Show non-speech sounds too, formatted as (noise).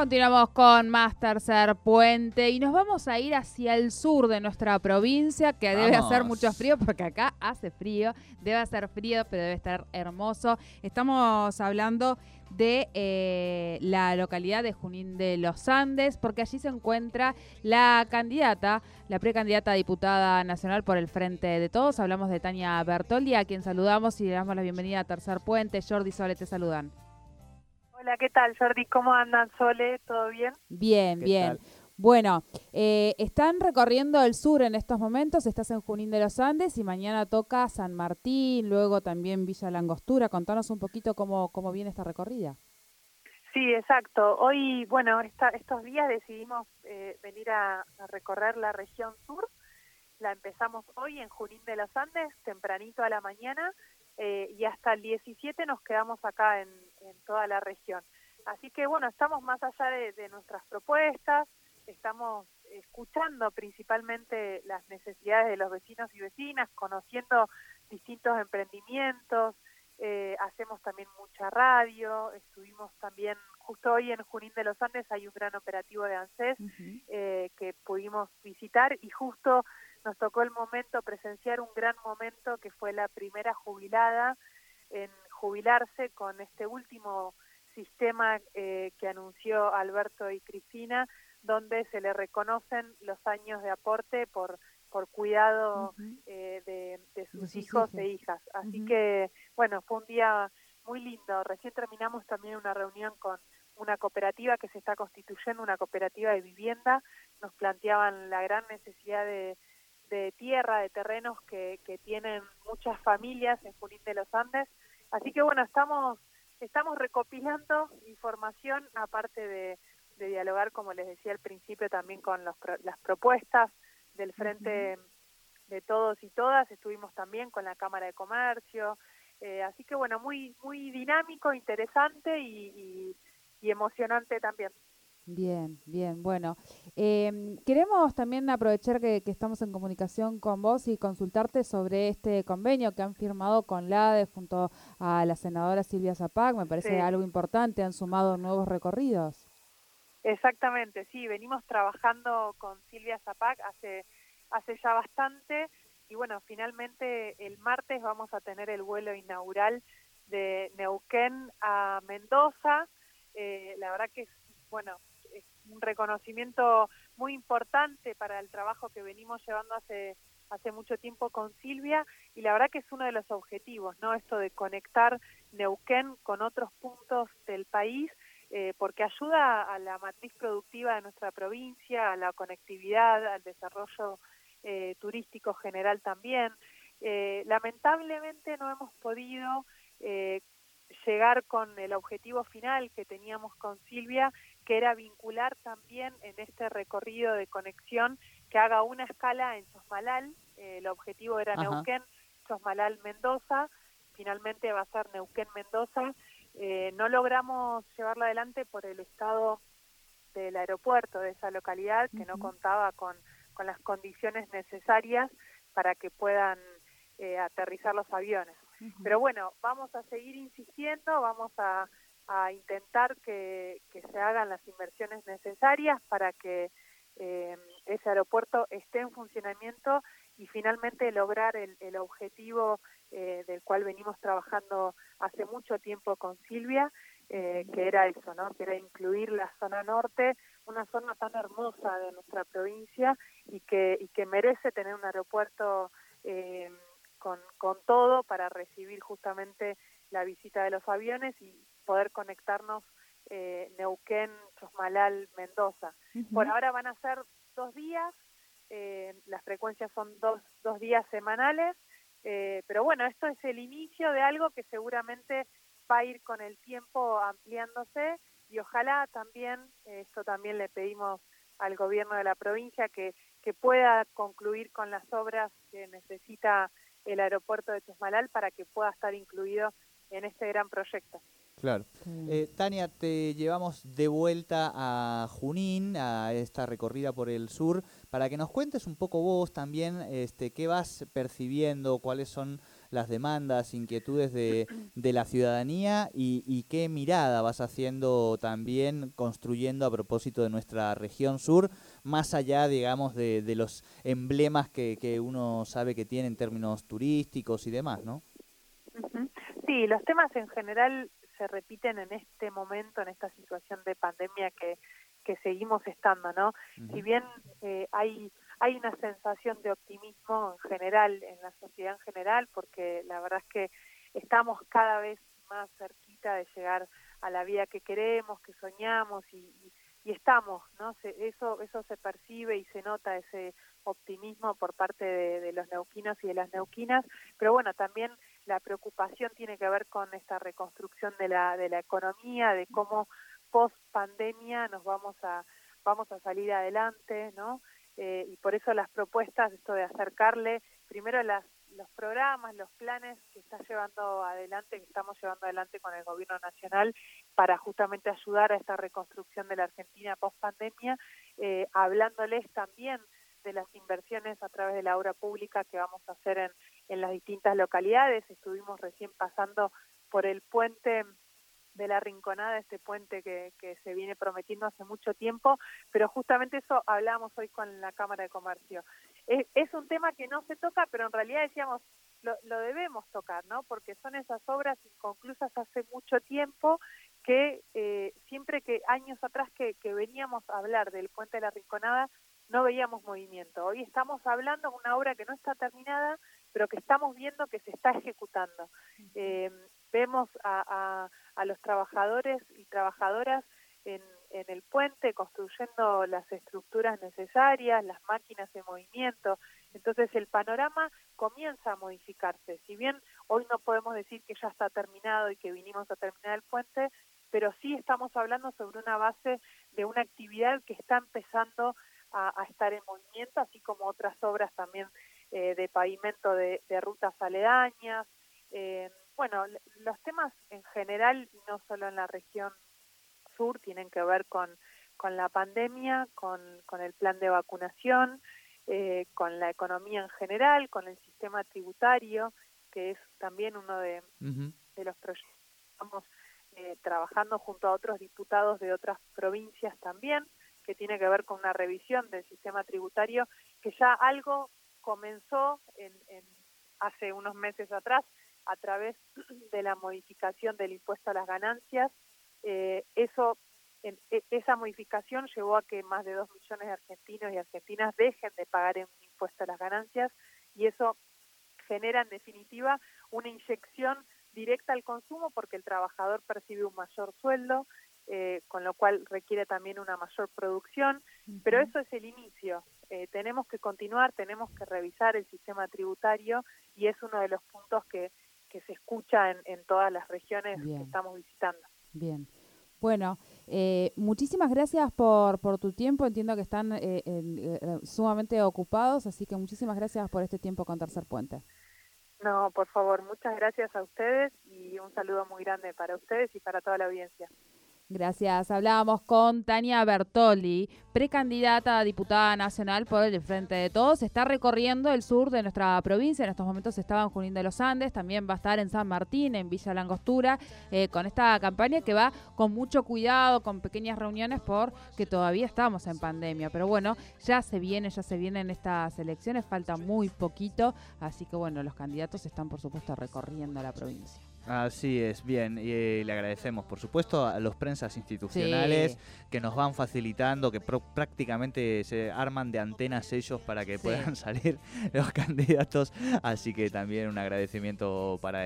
Continuamos con más tercer puente y nos vamos a ir hacia el sur de nuestra provincia, que debe hacer mucho frío, porque acá hace frío, debe hacer frío, pero debe estar hermoso. Estamos hablando de eh, la localidad de Junín de los Andes, porque allí se encuentra la candidata, la precandidata a diputada nacional por el Frente de Todos. Hablamos de Tania Bertoldi, a quien saludamos y le damos la bienvenida a Tercer Puente. Jordi Sole, te saludan. Hola, ¿qué tal, Jordi? ¿Cómo andan, Sole? ¿Todo bien? Bien, ¿Qué bien. tal? Bueno, eh, están recorriendo el sur en estos momentos, estás en Junín de los Andes y mañana toca San Martín, luego también Villa Langostura. Contanos un poquito cómo, cómo viene esta recorrida. Sí, exacto. Hoy, bueno, esta- estos días decidimos eh, venir a, a recorrer la región sur. La empezamos hoy en Junín de los Andes, tempranito a la mañana, eh, y hasta el 17 nos quedamos acá en, en toda la región. Así que, bueno, estamos más allá de, de nuestras propuestas, estamos escuchando principalmente las necesidades de los vecinos y vecinas, conociendo distintos emprendimientos, eh, hacemos también mucha radio, estuvimos también, justo hoy en Junín de los Andes hay un gran operativo de ANSES eh, que pudimos visitar y justo nos tocó el momento, presenciar un gran momento que fue la primera jubilada en jubilarse con este último sistema eh, que anunció Alberto y Cristina, donde se le reconocen los años de aporte por, por cuidado eh, de, de sus, hijos e hijas. Así que, bueno, fue un día muy lindo. Recién terminamos también una reunión con una cooperativa que se está constituyendo, una cooperativa de vivienda. Nos planteaban la gran necesidad de, de tierra, de terrenos que, que tienen muchas familias en Junín de los Andes. Así que, bueno, estamos, estamos recopilando información, aparte de, de dialogar, como les decía al principio, también con los las propuestas del Frente de Todos y Todas. Estuvimos también con la Cámara de Comercio. Eh, así que, bueno, muy, muy dinámico, interesante y, y- y emocionante también. Bien, bien, bueno. Eh, queremos también aprovechar que, que estamos en comunicación con vos y consultarte sobre este convenio que han firmado con la ADE junto a la senadora Silvia Zapac. Me parece Sí. algo importante, han sumado nuevos recorridos. Exactamente, sí, venimos trabajando con Silvia Zapac hace, hace ya bastante y bueno, finalmente el martes vamos a tener el vuelo inaugural de Neuquén a Mendoza. Eh, la verdad que es, bueno, un reconocimiento muy importante para el trabajo que venimos llevando hace hace mucho tiempo con Silvia y la verdad que es uno de los objetivos, ¿no? Esto de conectar Neuquén con otros puntos del país eh, porque ayuda a la matriz productiva de nuestra provincia, a la conectividad, al desarrollo eh, turístico general también. Eh, lamentablemente no hemos podido eh, llegar con el objetivo final que teníamos con Silvia, que era vincular también en este recorrido de conexión que haga una escala en Chosmalal. Eh, el objetivo era Ajá. Neuquén, Chosmalal, Mendoza. Finalmente va a ser Neuquén, Mendoza. Eh, no logramos llevarlo adelante por el estado del aeropuerto de esa localidad, que no contaba con, con las condiciones necesarias para que puedan eh, aterrizar los aviones. Pero bueno, vamos a seguir insistiendo, vamos a, a intentar que, que se hagan las inversiones necesarias para que eh, ese aeropuerto esté en funcionamiento y finalmente lograr el, el objetivo eh, del cual venimos trabajando hace mucho tiempo con Silvia, eh, que era eso, ¿no? Que era incluir la zona norte, una zona tan hermosa de nuestra provincia y que, y que merece tener un aeropuerto eh, con, con todo para recibir justamente la visita de los aviones y poder conectarnos eh, Neuquén, Chosmalal, Mendoza. Por ahora van a ser dos días, eh, las frecuencias son dos, dos días semanales, eh, pero bueno, esto es el inicio de algo que seguramente va a ir con el tiempo ampliándose y ojalá también, esto también le pedimos al gobierno de la provincia que, que pueda concluir con las obras que necesita el aeropuerto de Chosmalal para que pueda estar incluido en este gran proyecto. Claro. Eh, Tania, te llevamos de vuelta a Junín, a esta recorrida por el sur, para que nos cuentes un poco vos también este, qué vas percibiendo, cuáles son las demandas, inquietudes de, (clears throat) de la ciudadanía y, y, qué mirada vas haciendo también construyendo a propósito de nuestra región sur, más allá, digamos, de, de los emblemas que, que uno sabe que tiene en términos turísticos y demás, ¿no? Sí, los temas en general se repiten en este momento, en esta situación de pandemia que, que seguimos estando, ¿no? Si bien eh, hay hay una sensación de optimismo en general, en la sociedad en general, porque la verdad es que estamos cada vez más cerquita de llegar a la vida que queremos, que soñamos y, y, estamos, ¿no? eso, eso se percibe y se nota ese optimismo por parte de, de, los neuquinos y de las neuquinas, pero bueno, también la preocupación tiene que ver con esta reconstrucción de la, de la economía, de cómo post pandemia nos vamos a, vamos a salir adelante, ¿no? Eh, y por eso las propuestas, esto de acercarle primero las, los programas, los planes que está llevando adelante, que estamos llevando adelante con el gobierno nacional para justamente ayudar a esta reconstrucción de la Argentina post pandemia, eh, hablándoles también de las inversiones a través de la obra pública que vamos a hacer en, en las distintas localidades. Estuvimos recién pasando por el puente de la Rinconada, este puente que, que se viene prometiendo hace mucho tiempo, pero justamente eso hablamos hoy con la Cámara de Comercio. Es, un tema que no se toca, pero en realidad decíamos, lo, lo, debemos tocar, ¿no? Porque son esas obras inconclusas hace mucho tiempo que eh, siempre que años atrás que, que veníamos a hablar del puente de la Rinconada, no veíamos movimiento. Hoy estamos hablando de una obra que no está terminada, pero que estamos viendo que se está ejecutando. Eh, vemos a, a, a, los trabajadores y trabajadoras en, en, el puente construyendo las estructuras necesarias, las máquinas en movimiento. Entonces el panorama comienza a modificarse. Si bien hoy no podemos decir que ya está terminado y que vinimos a terminar el puente, pero sí estamos hablando sobre una base de una actividad que está empezando a, a estar en movimiento, así como otras obras también eh, de pavimento de, de rutas aledañas. Eh, bueno, los temas en general, no solo en la región sur, tienen que ver con, con la pandemia, con, con el plan de vacunación, eh, con la economía en general, con el sistema tributario, que es también uno de, uh -huh. de los proyectos que estamos eh, trabajando junto a otros diputados de otras provincias también, que tiene que ver con una revisión del sistema tributario, que ya algo comenzó en, hace unos meses atrás a través de la modificación del impuesto a las ganancias. Eh, eso, e, esa modificación llevó a que más de dos millones de argentinos y argentinas dejen de pagar un impuesto a las ganancias y eso genera en definitiva una inyección directa al consumo porque el trabajador percibe un mayor sueldo, eh, con lo cual requiere también una mayor producción, pero eso es el inicio. Eh, tenemos que continuar, tenemos que revisar el sistema tributario y es uno de los puntos que, que se escucha en, en todas las regiones Bien. que estamos visitando. Bien. Bueno, eh, muchísimas gracias por, por tu tiempo. Entiendo que están eh, eh, sumamente ocupados, así que muchísimas gracias por este tiempo con Tercer Puente. No, por favor, muchas gracias a ustedes y un saludo muy grande para ustedes y para toda la audiencia. Gracias. Hablábamos con Tania Bertoli, precandidata a diputada nacional por el Frente de Todos. Está recorriendo el sur de nuestra provincia. En estos momentos estaba en Junín de los Andes. También va a estar en San Martín, en Villa Langostura, eh, con esta campaña que va con mucho cuidado, con pequeñas reuniones, porque todavía estamos en pandemia. Pero bueno, ya se viene, ya se vienen estas elecciones. Falta muy poquito. Así que bueno, los candidatos están, por supuesto, recorriendo la provincia. Así es, bien, y eh, le agradecemos por supuesto a los prensas institucionales sí. que nos van facilitando, que prácticamente se arman de antenas ellos para que sí. puedan (laughs) salir los candidatos, así que también un agradecimiento para